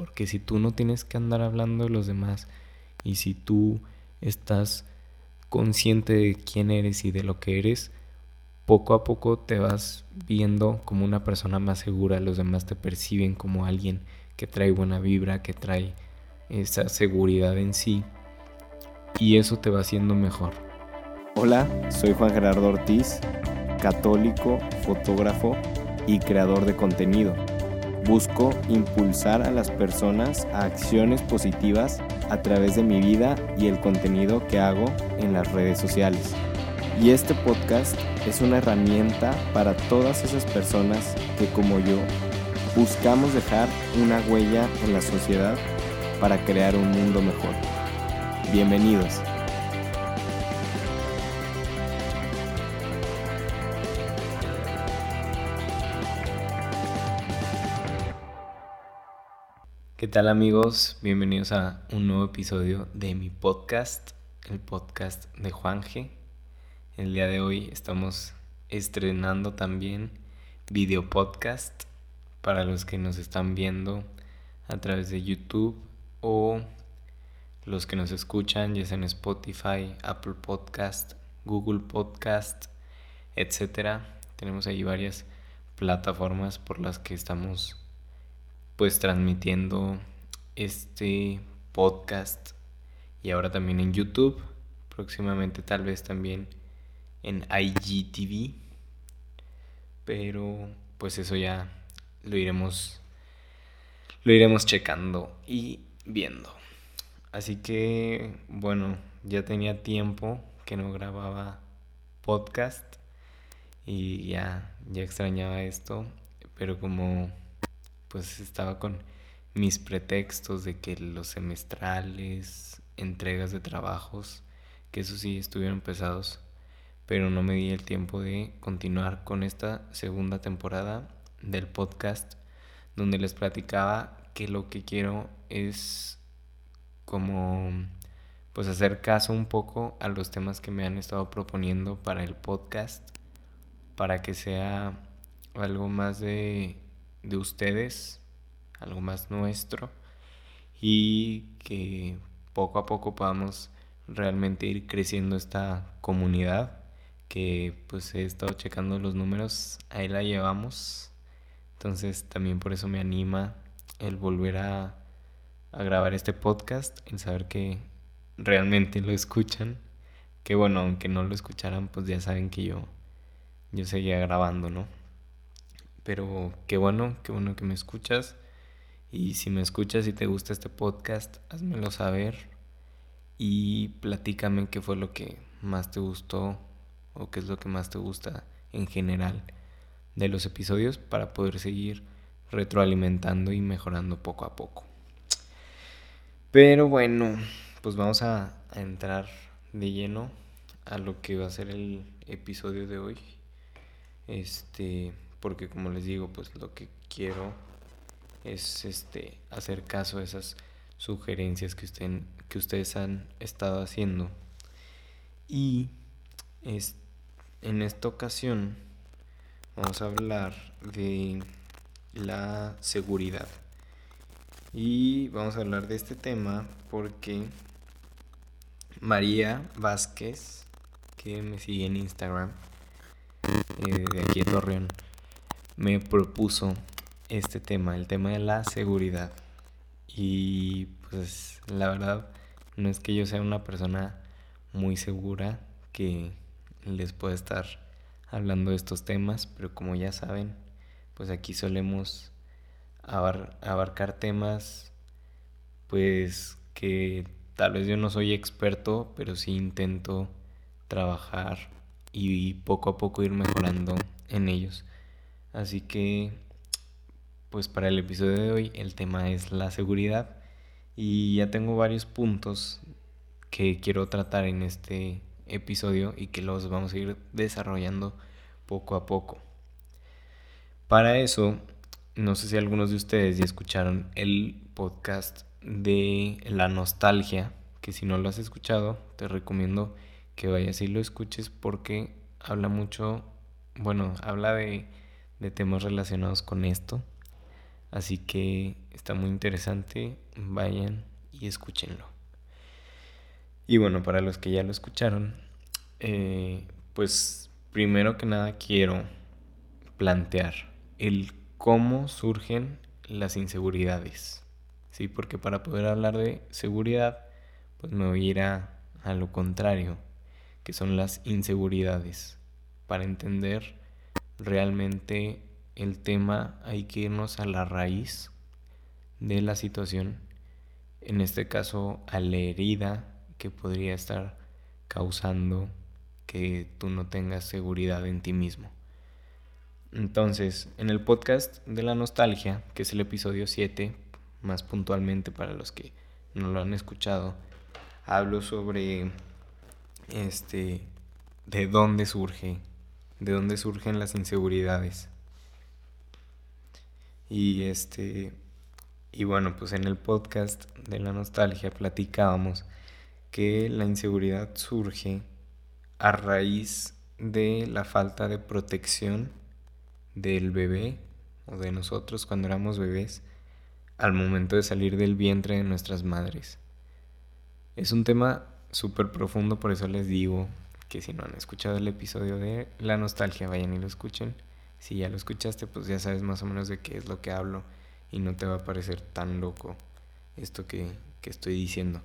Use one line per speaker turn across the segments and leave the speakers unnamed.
Porque si tú no tienes que andar hablando de los demás y si tú estás consciente de quién eres y de lo que eres, poco a poco te vas viendo como una persona más segura, los demás te perciben como alguien que trae buena vibra, que trae esa seguridad en sí y eso te va haciendo mejor.
Hola, soy Juan Gerardo Ortiz, católico, fotógrafo y creador de contenido. Busco impulsar a las personas a acciones positivas a través de mi vida y el contenido que hago en las redes sociales. Y este podcast es una herramienta para todas esas personas que como yo buscamos dejar una huella en la sociedad para crear un mundo mejor. Bienvenidos.
¿Qué tal amigos? Bienvenidos a un nuevo episodio de mi podcast, el podcast de Juanje. El día de hoy estamos estrenando también video podcast para los que nos están viendo a través de YouTube o los que nos escuchan ya sea en Spotify, Apple Podcast, Google Podcast, etcétera. Tenemos ahí varias plataformas por las que estamos pues transmitiendo este podcast y ahora también en YouTube, próximamente tal vez también en IGTV, pero pues eso ya lo iremos lo iremos checando y viendo. Así que, bueno, ya tenía tiempo que no grababa podcast y ya, ya extrañaba esto, pero como pues estaba con mis pretextos de que los semestrales, entregas de trabajos, que eso sí estuvieron pesados, pero no me di el tiempo de continuar con esta segunda temporada del podcast donde les platicaba que lo que quiero es como pues hacer caso un poco a los temas que me han estado proponiendo para el podcast para que sea algo más de, de ustedes, algo más nuestro y que poco a poco podamos realmente ir creciendo esta comunidad que pues he estado checando los números, ahí la llevamos. Entonces también por eso me anima el volver a a grabar este podcast, en saber que realmente lo escuchan. Que bueno, aunque no lo escucharan, pues ya saben que yo, yo seguía grabando, ¿no? Pero qué bueno, qué bueno que me escuchas. Y si me escuchas y te gusta este podcast, házmelo saber y platícame qué fue lo que más te gustó o qué es lo que más te gusta en general de los episodios para poder seguir retroalimentando y mejorando poco a poco. Pero bueno, pues vamos a, entrar de lleno a lo que va a ser el episodio de hoy. Este, porque como les digo, pues lo que quiero es este hacer caso a esas sugerencias que, usted, que ustedes han estado haciendo. Y es, en esta ocasión vamos a hablar de la seguridad. Y vamos a hablar de este tema porque María Vázquez, que me sigue en Instagram, eh, de aquí en Torreón, me propuso este tema, el tema de la seguridad. Y pues la verdad no es que yo sea una persona muy segura que les pueda estar hablando de estos temas, pero como ya saben, pues aquí solemos abarcar temas pues que tal vez yo no soy experto, pero sí intento trabajar y poco a poco ir mejorando en ellos. Así que pues para el episodio de hoy el tema es la seguridad y ya tengo varios puntos que quiero tratar en este episodio y que los vamos a ir desarrollando poco a poco. Para eso no sé si algunos de ustedes ya escucharon el podcast de la nostalgia, que si no lo has escuchado, te recomiendo que vayas y lo escuches porque habla mucho, bueno, habla de, de temas relacionados con esto. Así que está muy interesante, vayan y escúchenlo. Y bueno, para los que ya lo escucharon, eh, pues primero que nada quiero plantear el cómo surgen las inseguridades. Sí, porque para poder hablar de seguridad, pues me voy a ir a, a lo contrario, que son las inseguridades. Para entender realmente el tema hay que irnos a la raíz de la situación, en este caso a la herida que podría estar causando que tú no tengas seguridad en ti mismo. Entonces, en el podcast de la nostalgia, que es el episodio 7, más puntualmente para los que no lo han escuchado, hablo sobre este de dónde surge, de dónde surgen las inseguridades. Y este y bueno, pues en el podcast de la nostalgia platicábamos que la inseguridad surge a raíz de la falta de protección del bebé o de nosotros cuando éramos bebés al momento de salir del vientre de nuestras madres. Es un tema súper profundo, por eso les digo que si no han escuchado el episodio de la nostalgia, vayan y lo escuchen. Si ya lo escuchaste, pues ya sabes más o menos de qué es lo que hablo y no te va a parecer tan loco esto que, que estoy diciendo.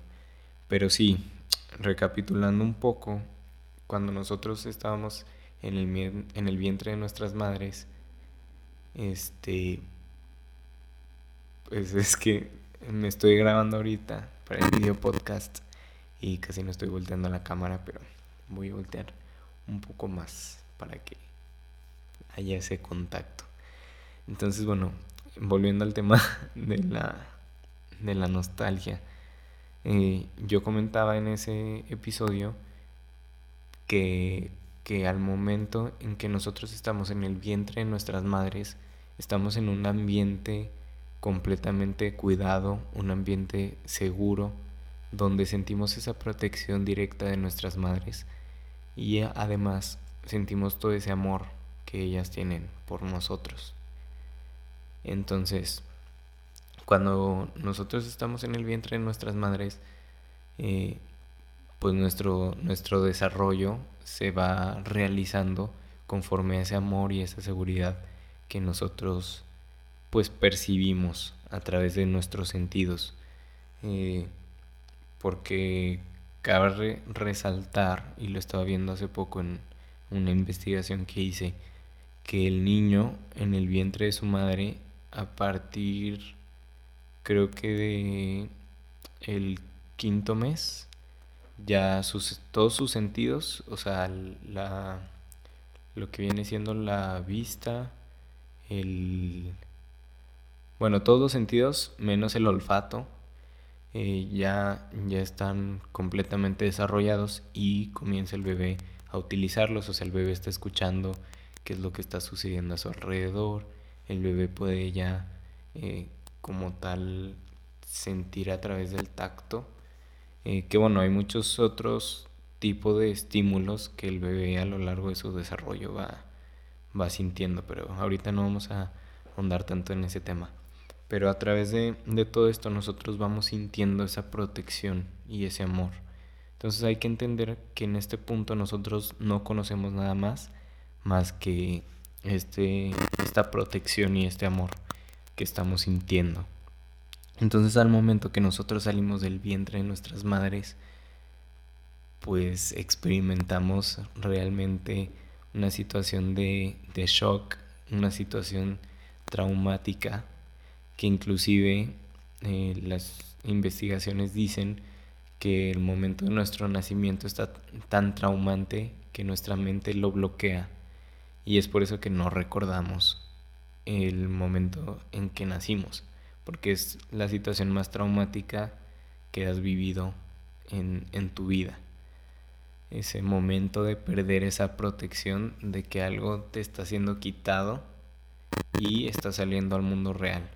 Pero sí, recapitulando un poco, cuando nosotros estábamos en el, en el vientre de nuestras madres, este, pues es que me estoy grabando ahorita para el video podcast y casi no estoy volteando la cámara, pero voy a voltear un poco más para que haya ese contacto. Entonces, bueno, volviendo al tema de la, de la nostalgia, eh, yo comentaba en ese episodio que, que al momento en que nosotros estamos en el vientre de nuestras madres, estamos en un ambiente completamente cuidado, un ambiente seguro, donde sentimos esa protección directa de nuestras madres y además sentimos todo ese amor que ellas tienen por nosotros. Entonces, cuando nosotros estamos en el vientre de nuestras madres, eh, pues nuestro, nuestro desarrollo se va realizando conforme a ese amor y esa seguridad que nosotros pues percibimos a través de nuestros sentidos. Eh, porque cabe resaltar, y lo estaba viendo hace poco en una investigación que hice, que el niño en el vientre de su madre a partir creo que de el quinto mes ya sus todos sus sentidos o sea la lo que viene siendo la vista el bueno todos los sentidos menos el olfato eh, ya ya están completamente desarrollados y comienza el bebé a utilizarlos o sea el bebé está escuchando qué es lo que está sucediendo a su alrededor el bebé puede ya eh, como tal sentir a través del tacto. Eh, que bueno, hay muchos otros tipos de estímulos que el bebé a lo largo de su desarrollo va, va sintiendo, pero ahorita no vamos a ahondar tanto en ese tema. Pero a través de, de todo esto nosotros vamos sintiendo esa protección y ese amor. Entonces hay que entender que en este punto nosotros no conocemos nada más más que este, esta protección y este amor que estamos sintiendo. Entonces al momento que nosotros salimos del vientre de nuestras madres, pues experimentamos realmente una situación de, de shock, una situación traumática, que inclusive eh, las investigaciones dicen que el momento de nuestro nacimiento está tan traumante que nuestra mente lo bloquea y es por eso que no recordamos el momento en que nacimos, porque es la situación más traumática que has vivido en, en tu vida. Ese momento de perder esa protección de que algo te está siendo quitado y está saliendo al mundo real.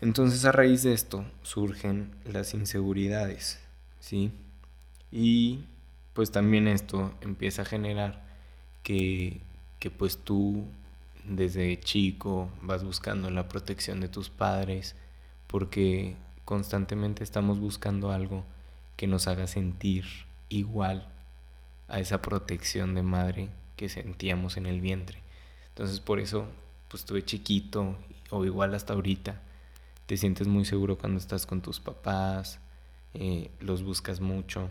Entonces a raíz de esto surgen las inseguridades, ¿sí? Y pues también esto empieza a generar que que pues tú desde chico vas buscando la protección de tus padres porque constantemente estamos buscando algo que nos haga sentir igual a esa protección de madre que sentíamos en el vientre. Entonces por eso pues estuve chiquito o igual hasta ahorita te sientes muy seguro cuando estás con tus papás, eh, los buscas mucho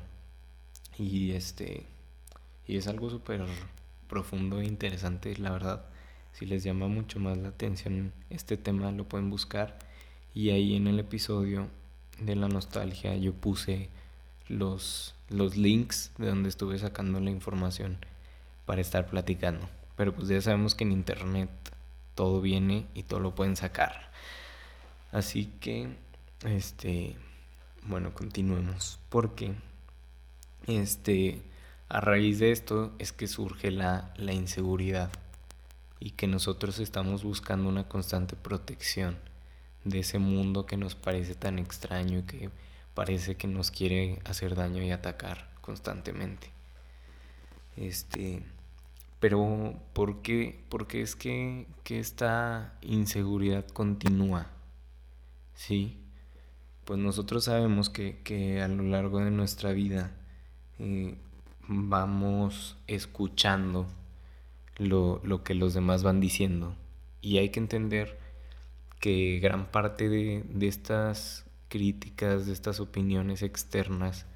y este y es algo súper profundo e interesante la verdad. Si les llama mucho más la atención este tema lo pueden buscar. Y ahí en el episodio de la nostalgia yo puse los, los links de donde estuve sacando la información para estar platicando. Pero pues ya sabemos que en internet todo viene y todo lo pueden sacar Así que, este, bueno, continuemos. Porque, este, a raíz de esto es que surge la, la inseguridad y que nosotros estamos buscando una constante protección de ese mundo que nos parece tan extraño y que parece que nos quiere hacer daño y atacar constantemente. Este, pero ¿por qué, porque es que, que esta inseguridad continúa? Sí, pues nosotros sabemos que, a lo largo de nuestra vida eh, vamos escuchando lo, que los demás van diciendo y hay que entender que gran parte de, de estas críticas, de estas opiniones externas,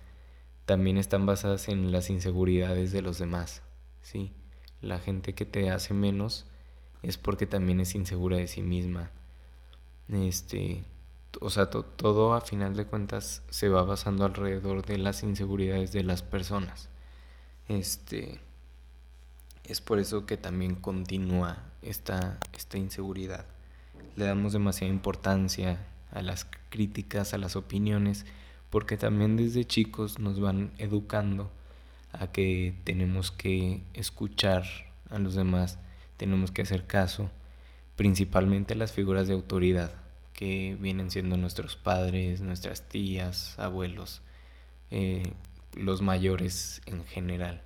también están basadas en las inseguridades de los demás. ¿sí? La gente que te hace menos es porque también es insegura de sí misma. Este, o sea, todo a final de cuentas se va basando alrededor de las inseguridades de las personas. Este es por eso que también continúa esta, esta inseguridad. Le damos demasiada importancia a las críticas, a las opiniones, porque también desde chicos nos van educando a que tenemos que escuchar a los demás, tenemos que hacer caso, principalmente a las figuras de autoridad que vienen siendo nuestros padres, nuestras tías, abuelos, eh, los mayores en general.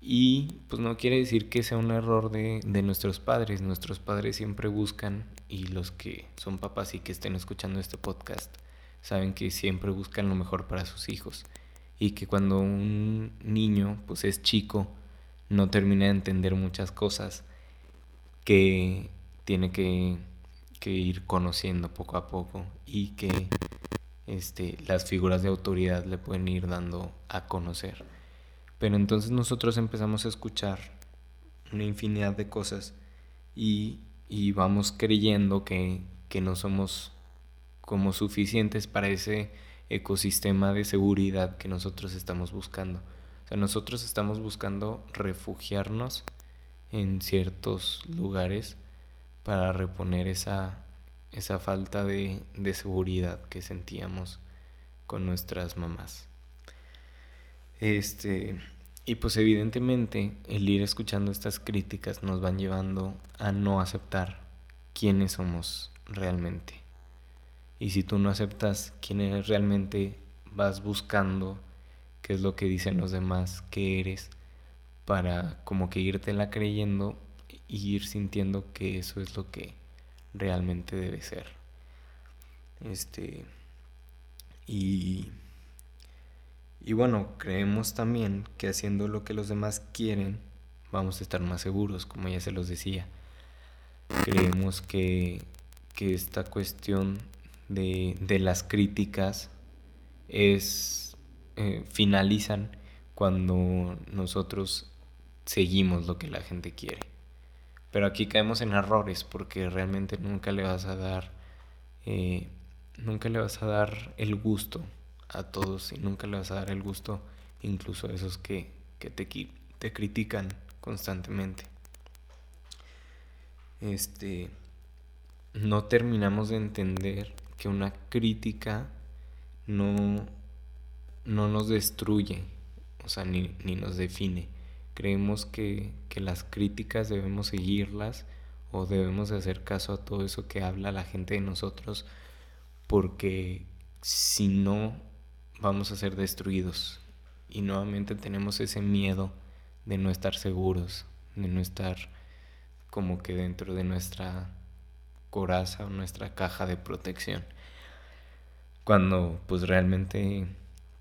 Y pues no quiere decir que sea un error de, de, nuestros padres. Nuestros padres siempre buscan, y los que son papás y que estén escuchando este podcast, saben que siempre buscan lo mejor para sus hijos. Y que cuando un niño pues es chico, no termina de entender muchas cosas que tiene que que ir conociendo poco a poco y que este, las figuras de autoridad le pueden ir dando a conocer. Pero entonces nosotros empezamos a escuchar una infinidad de cosas y, y vamos creyendo que, que no somos como suficientes para ese ecosistema de seguridad que nosotros estamos buscando. O sea, nosotros estamos buscando refugiarnos en ciertos lugares para reponer esa, esa falta de, de seguridad que sentíamos con nuestras mamás. Este, y pues evidentemente el ir escuchando estas críticas nos van llevando a no aceptar quiénes somos realmente. Y si tú no aceptas quién eres realmente, vas buscando qué es lo que dicen los demás que eres para como que irte la creyendo y ir sintiendo que eso es lo que realmente debe ser. Este y y bueno, creemos también que haciendo lo que los demás quieren vamos a estar más seguros, como ya se los decía. Creemos que, que esta cuestión de, de las críticas es eh, finalizan cuando nosotros seguimos lo que la gente quiere. Pero aquí caemos en errores porque realmente nunca le vas a dar, eh, nunca le vas a dar el gusto a todos y nunca le vas a dar el gusto incluso a esos que, que te, te critican constantemente. Este, no terminamos de entender que una crítica no, no nos destruye, o sea, ni, ni nos define creemos que, las críticas debemos seguirlas o debemos hacer caso a todo eso que habla la gente de nosotros porque si no vamos a ser destruidos y nuevamente tenemos ese miedo de no estar seguros, de no estar como que dentro de nuestra coraza o nuestra caja de protección. Cuando pues realmente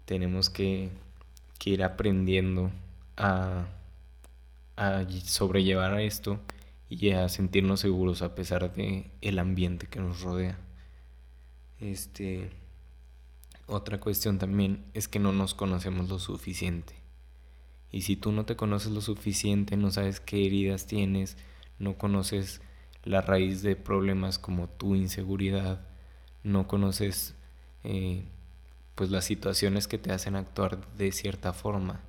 tenemos que, que ir aprendiendo a, a sobrellevar esto y a sentirnos seguros a pesar de el ambiente que nos rodea. Este otra cuestión también es que no nos conocemos lo suficiente. Y si tú no te conoces lo suficiente, no sabes qué heridas tienes, no conoces la raíz de problemas como tu inseguridad, no conoces eh, pues las situaciones que te hacen actuar de cierta forma.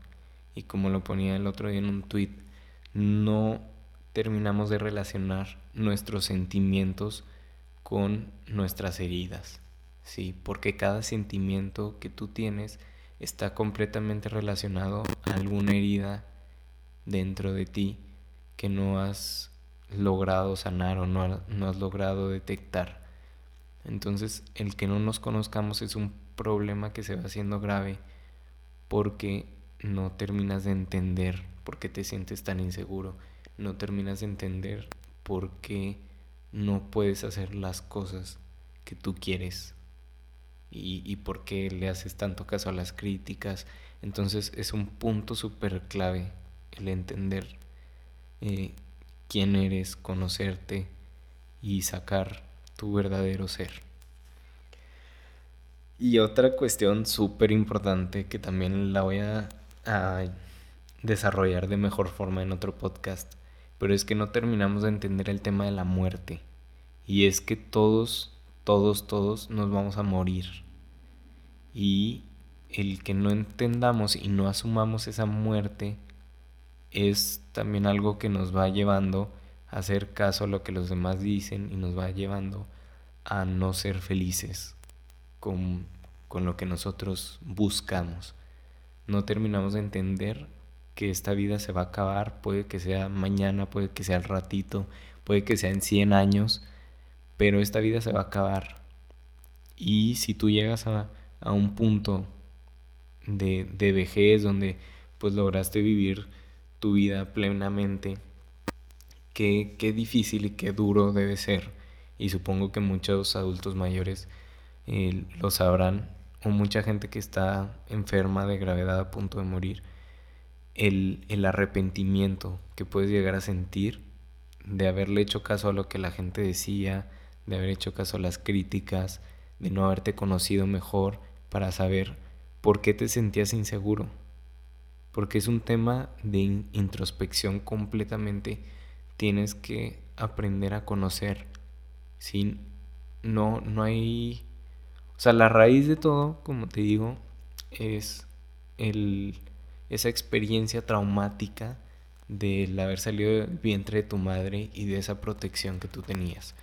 Y como lo ponía el otro día en un tweet, no terminamos de relacionar nuestros sentimientos con nuestras heridas. Sí, porque cada sentimiento que tú tienes está completamente relacionado a alguna herida dentro de ti que no has logrado sanar o no, no has logrado detectar. Entonces, el que no nos conozcamos es un problema que se va haciendo grave porque no terminas de entender por qué te sientes tan inseguro, no terminas de entender por qué no puedes hacer las cosas que tú quieres y, y por qué le haces tanto caso a las críticas. Entonces es un punto súper clave el entender eh, quién eres, conocerte y sacar tu verdadero ser. Y otra cuestión súper importante que también la voy a, a, desarrollar de mejor forma en otro podcast, pero es que no terminamos de entender el tema de la muerte. Y es que todos, todos, todos nos vamos a morir. Y el que no entendamos y no asumamos esa muerte es también algo que nos va llevando a hacer caso a lo que los demás dicen y nos va llevando a no ser felices con, con lo que nosotros buscamos. No terminamos de entender que esta vida se va a acabar, puede que sea mañana, puede que sea al ratito, puede que sea en 100 años, pero esta vida se va a acabar. Y si tú llegas a, a un punto de, de vejez donde pues lograste vivir tu vida plenamente, qué, qué difícil y qué duro debe ser. Y supongo que muchos adultos mayores eh, lo sabrán, o mucha gente que está enferma de gravedad a punto de morir, el, el arrepentimiento que puedes llegar a sentir de haberle hecho caso a lo que la gente decía, de haber hecho caso a las críticas, de no haberte conocido mejor para saber por qué te sentías inseguro porque es un tema de introspección completamente. Tienes que aprender a conocer. ¿sí? No, no hay... O sea, la raíz de todo, como te digo, es el, esa experiencia traumática del haber salido del vientre de tu madre y de esa protección que tú tenías.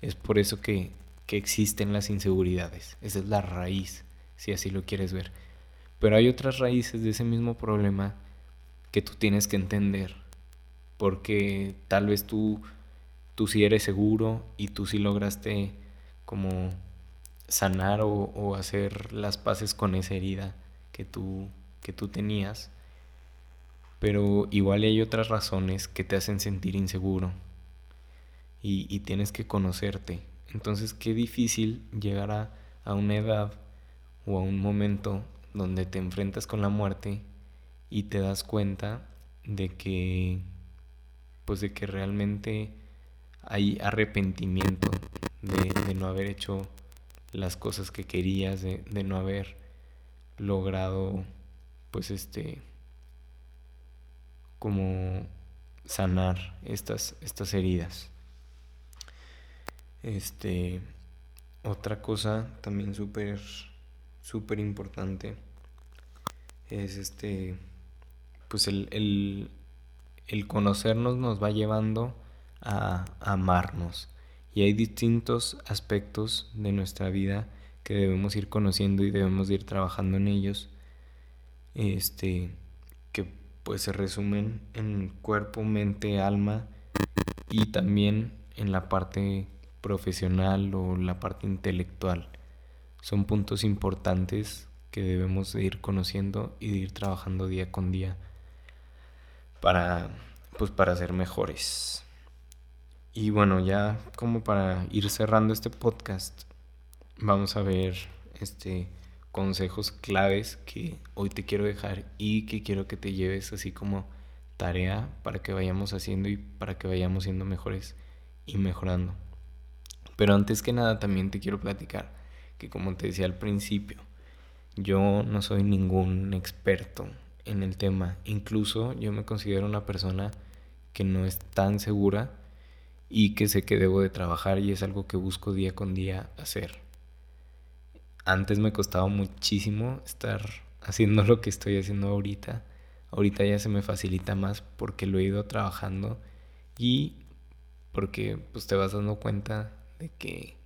Es por eso que, que existen las inseguridades. Esa es la raíz, si así lo quieres ver. Pero hay otras raíces de ese mismo problema que tú tienes que entender. Porque tal vez tú, tú sí eres seguro y tú sí lograste como sanar o, o hacer las paces con esa herida que tú, que tú tenías. Pero igual hay otras razones que te hacen sentir inseguro. Y, y tienes que conocerte. Entonces qué difícil llegar a, a una edad o a un momento donde te enfrentas con la muerte y te das cuenta de que pues de que realmente hay arrepentimiento de, no haber hecho las cosas que querías, de, de, no haber logrado pues este como sanar estas, estas heridas. Este otra cosa también súper súper importante es este, pues el, el, conocernos nos va llevando a, amarnos. Y hay distintos aspectos de nuestra vida que debemos ir conociendo y debemos ir trabajando en ellos. Este, que pues se resumen en cuerpo, mente, alma y también en la parte profesional o la parte intelectual. Son puntos importantes que debemos de ir conociendo y de ir trabajando día con día para pues para ser mejores. Y bueno, ya como para ir cerrando este podcast, vamos a ver este consejos claves que hoy te quiero dejar y que quiero que te lleves así como tarea para que vayamos haciendo y para que vayamos siendo mejores y mejorando. Pero antes que nada también te quiero platicar que como te decía al principio, yo no soy ningún experto en el tema. Incluso yo me considero una persona que no es tan segura y que sé que debo de trabajar y es algo que busco día con día hacer. Antes me costaba muchísimo estar haciendo lo que estoy haciendo ahorita. Ahorita ya se me facilita más porque lo he ido trabajando y porque pues te vas dando cuenta de que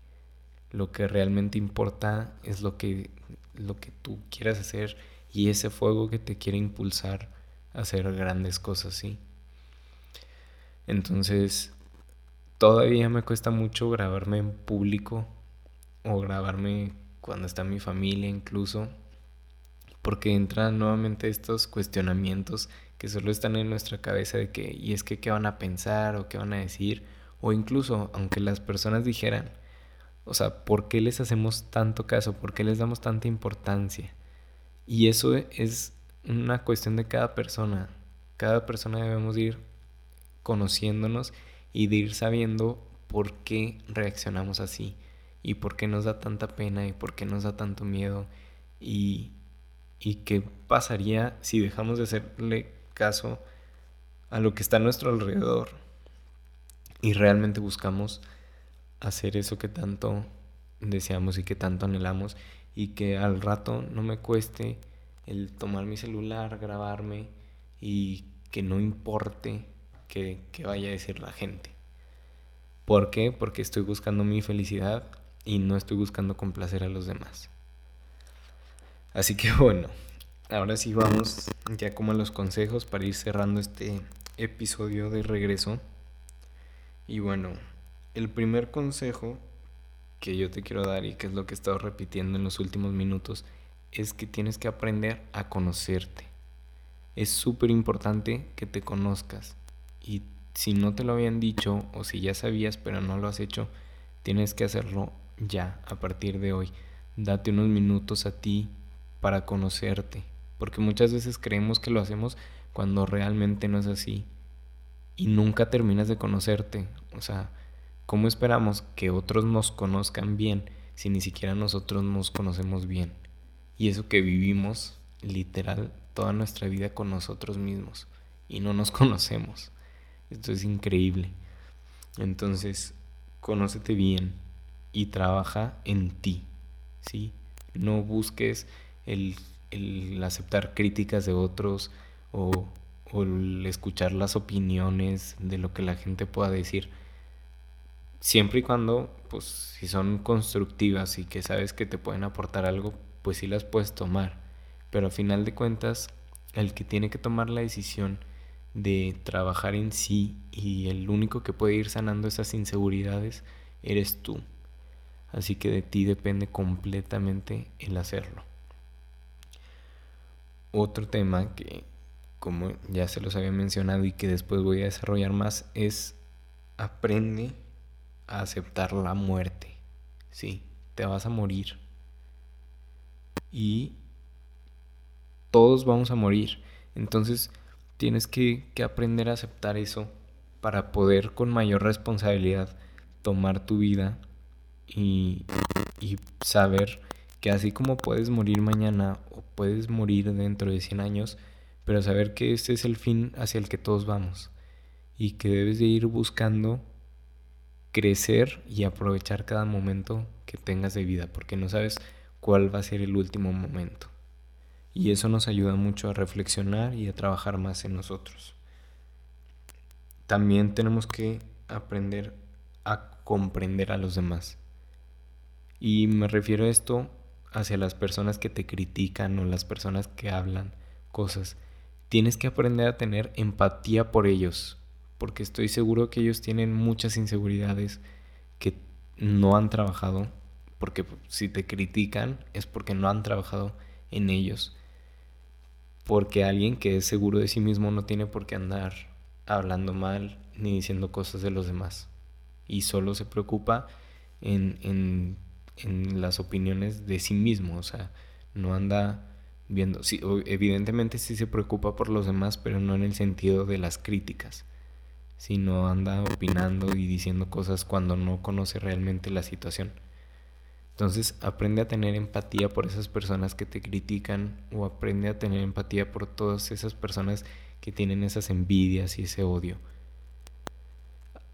lo que realmente importa es lo que lo que tú quieras hacer y ese fuego que te quiere impulsar a hacer grandes cosas, ¿sí? Entonces, todavía me cuesta mucho grabarme en público o grabarme cuando está mi familia incluso, porque entran nuevamente estos cuestionamientos que solo están en nuestra cabeza de que, y es que qué van a pensar o qué van a decir, o incluso aunque las personas dijeran, o sea, ¿por qué les hacemos tanto caso? ¿Por qué les damos tanta importancia? Y eso es una cuestión de cada persona. Cada persona debemos ir conociéndonos y de ir sabiendo por qué reaccionamos así y por qué nos da tanta pena y por qué nos da tanto miedo y, y qué pasaría si dejamos de hacerle caso a lo que está a nuestro alrededor y realmente buscamos hacer eso que tanto deseamos y que tanto anhelamos y que al rato no me cueste el tomar mi celular, grabarme y que no importe que, vaya a decir la gente. ¿Por qué? Porque estoy buscando mi felicidad y no estoy buscando complacer a los demás. Así que bueno, ahora sí vamos ya como a los consejos para ir cerrando este episodio de regreso. Y bueno, el primer consejo que yo te quiero dar y que es lo que he estado repitiendo en los últimos minutos es que tienes que aprender a conocerte. Es súper importante que te conozcas. Y si no te lo habían dicho o si ya sabías pero no lo has hecho, tienes que hacerlo ya, a partir de hoy. Date unos minutos a ti para conocerte. Porque muchas veces creemos que lo hacemos cuando realmente no es así. Y nunca terminas de conocerte. O sea, ¿cómo esperamos que otros nos conozcan bien si ni siquiera nosotros nos conocemos bien? Y eso que vivimos literal toda nuestra vida con nosotros mismos y no nos conocemos. Esto es increíble. Entonces, conócete bien y trabaja en ti, ¿sí? No busques el, aceptar críticas de otros o, o el escuchar las opiniones de lo que la gente pueda decir. Siempre y cuando, pues, si son constructivas y que sabes que te pueden aportar algo, pues sí las puedes tomar. Pero a final de cuentas, el que tiene que tomar la decisión de trabajar en sí y el único que puede ir sanando esas inseguridades eres tú. Así que de ti depende completamente el hacerlo. Otro tema que, como ya se los había mencionado y que después voy a desarrollar más, es aprende a aceptar la muerte. Sí, te vas a morir. Y todos vamos a morir. Entonces, Tienes que, aprender a aceptar eso para poder con mayor responsabilidad tomar tu vida y, y, saber que así como puedes morir mañana o puedes morir dentro de 100 años, pero saber que este es el fin hacia el que todos vamos y que debes de ir buscando crecer y aprovechar cada momento que tengas de vida porque no sabes cuál va a ser el último momento y eso nos ayuda mucho a reflexionar y a trabajar más en nosotros. También tenemos que aprender a comprender a los demás. Y me refiero a esto hacia las personas que te critican o las personas que hablan cosas. Tienes que aprender a tener empatía por ellos, porque estoy seguro que ellos tienen muchas inseguridades que no han trabajado, porque si te critican es porque no han trabajado en ellos porque alguien que es seguro de sí mismo no tiene por qué andar hablando mal ni diciendo cosas de los demás. y solo se preocupa en, en, en las opiniones de sí mismo, o sea, no anda viendo, sí, evidentemente sí se preocupa por los demás, pero no en el sentido de las críticas, sino anda opinando y diciendo cosas cuando no conoce realmente la situación. Entonces aprende a tener empatía por esas personas que te critican o aprende a tener empatía por todas esas personas que tienen esas envidias y ese odio.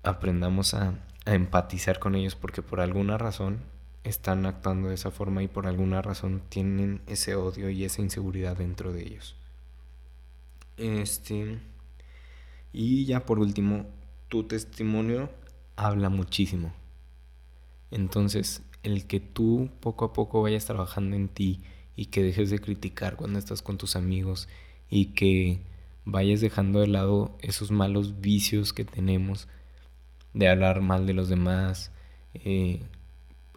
Aprendamos a, a empatizar con ellos porque por alguna razón están actuando de esa forma y por alguna razón tienen ese odio y esa inseguridad dentro de ellos. Este y ya por último, tu testimonio habla muchísimo. Entonces, el que tú poco a poco vayas trabajando en ti y que dejes de criticar cuando estás con tus amigos y que vayas dejando de lado esos malos vicios que tenemos de hablar mal de los demás, eh,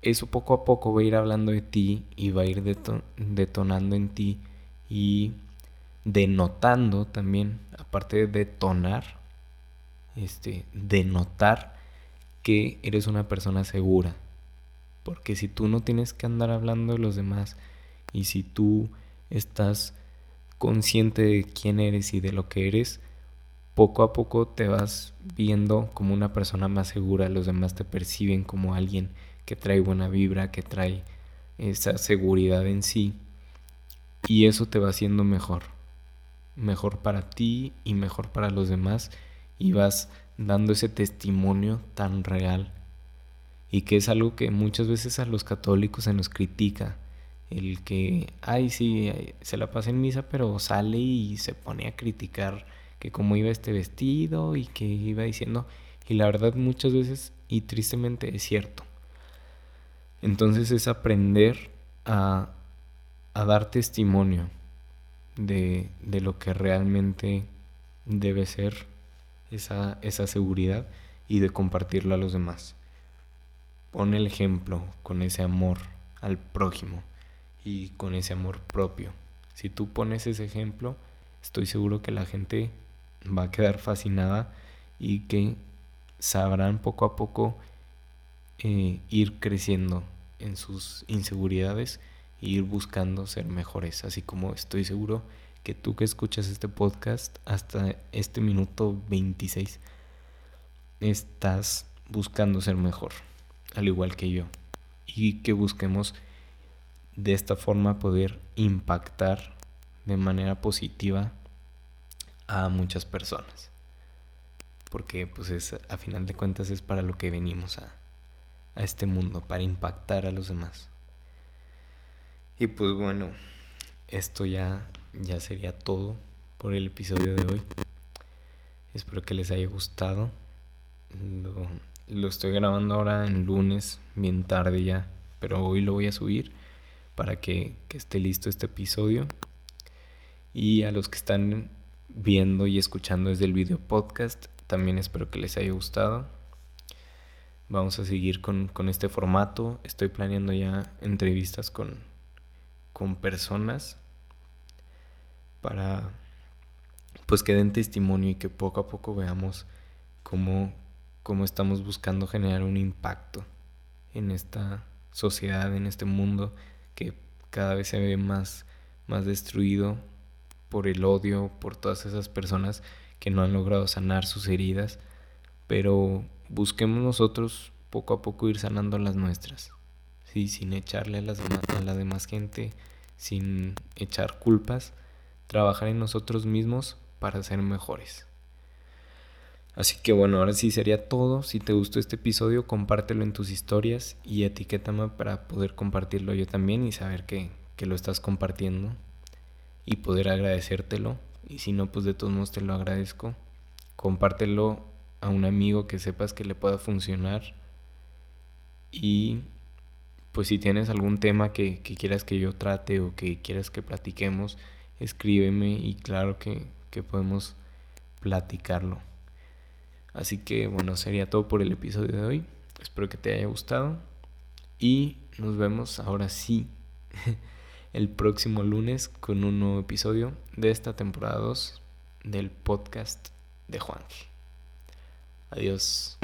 eso poco a poco va a ir hablando de ti y va a ir detonando en ti y denotando también, aparte de detonar, este, denotar que eres una persona segura. Porque si tú no tienes que andar hablando de los demás y si tú estás consciente de quién eres y de lo que eres, poco a poco te vas viendo como una persona más segura, los demás te perciben como alguien que trae buena vibra, que trae esa seguridad en sí. Y eso te va haciendo mejor. Mejor para ti y mejor para los demás. Y vas dando ese testimonio tan real. Y que es algo que muchas veces a los católicos se nos critica. El que, ay, sí, se la pasa en misa, pero sale y se pone a criticar que cómo iba este vestido y que iba diciendo. Y la verdad muchas veces, y tristemente es cierto, entonces es aprender a, dar testimonio de, lo que realmente debe ser esa, esa seguridad y de compartirlo a los demás. Pon el ejemplo con ese amor al prójimo y con ese amor propio. Si tú pones ese ejemplo, estoy seguro que la gente va a quedar fascinada y que sabrán poco a poco eh, ir creciendo en sus inseguridades e ir buscando ser mejores, así como estoy seguro que tú que escuchas este podcast hasta este minuto 26 estás buscando ser mejor, al igual que yo, y que busquemos de esta forma poder impactar de manera positiva a muchas personas. Porque pues es a final de cuentas es para lo que venimos a, a este mundo, para impactar a los demás. Y pues bueno, esto ya, ya sería todo por el episodio de hoy. Espero que les haya gustado. Lo, estoy grabando ahora en lunes, bien tarde ya, pero hoy lo voy a subir para que, que esté listo este episodio. Y a los que están viendo y escuchando desde el video podcast, también espero que les haya gustado. Vamos a seguir con, este formato. Estoy planeando ya entrevistas con, con personas para pues que den testimonio y que poco a poco veamos cómo, cómo estamos buscando generar un impacto en esta sociedad, en este mundo que cada vez se ve más, más destruido por el odio, por todas esas personas que no han logrado sanar sus heridas, pero busquemos nosotros poco a poco ir sanando las nuestras, ¿sí? sin echarle a, las a la demás gente, sin echar culpas, trabajar en nosotros mismos para ser mejores. Así que bueno, ahora sí sería todo. Si te gustó este episodio, compártelo en tus historias y etiquétame para poder compartirlo yo también y saber que, que lo estás compartiendo y poder agradecértelo. Y si no, pues de todos modos te lo agradezco. Compártelo a un amigo que sepas que le pueda funcionar. Y pues si tienes algún tema que, quieras que yo trate o que quieras que platiquemos, escríbeme y claro que, que podemos platicarlo. Así que bueno, sería todo por el episodio de hoy. Espero que te haya gustado. Y nos vemos ahora sí el próximo lunes con un nuevo episodio de esta temporada 2 del podcast de Juan. Adiós.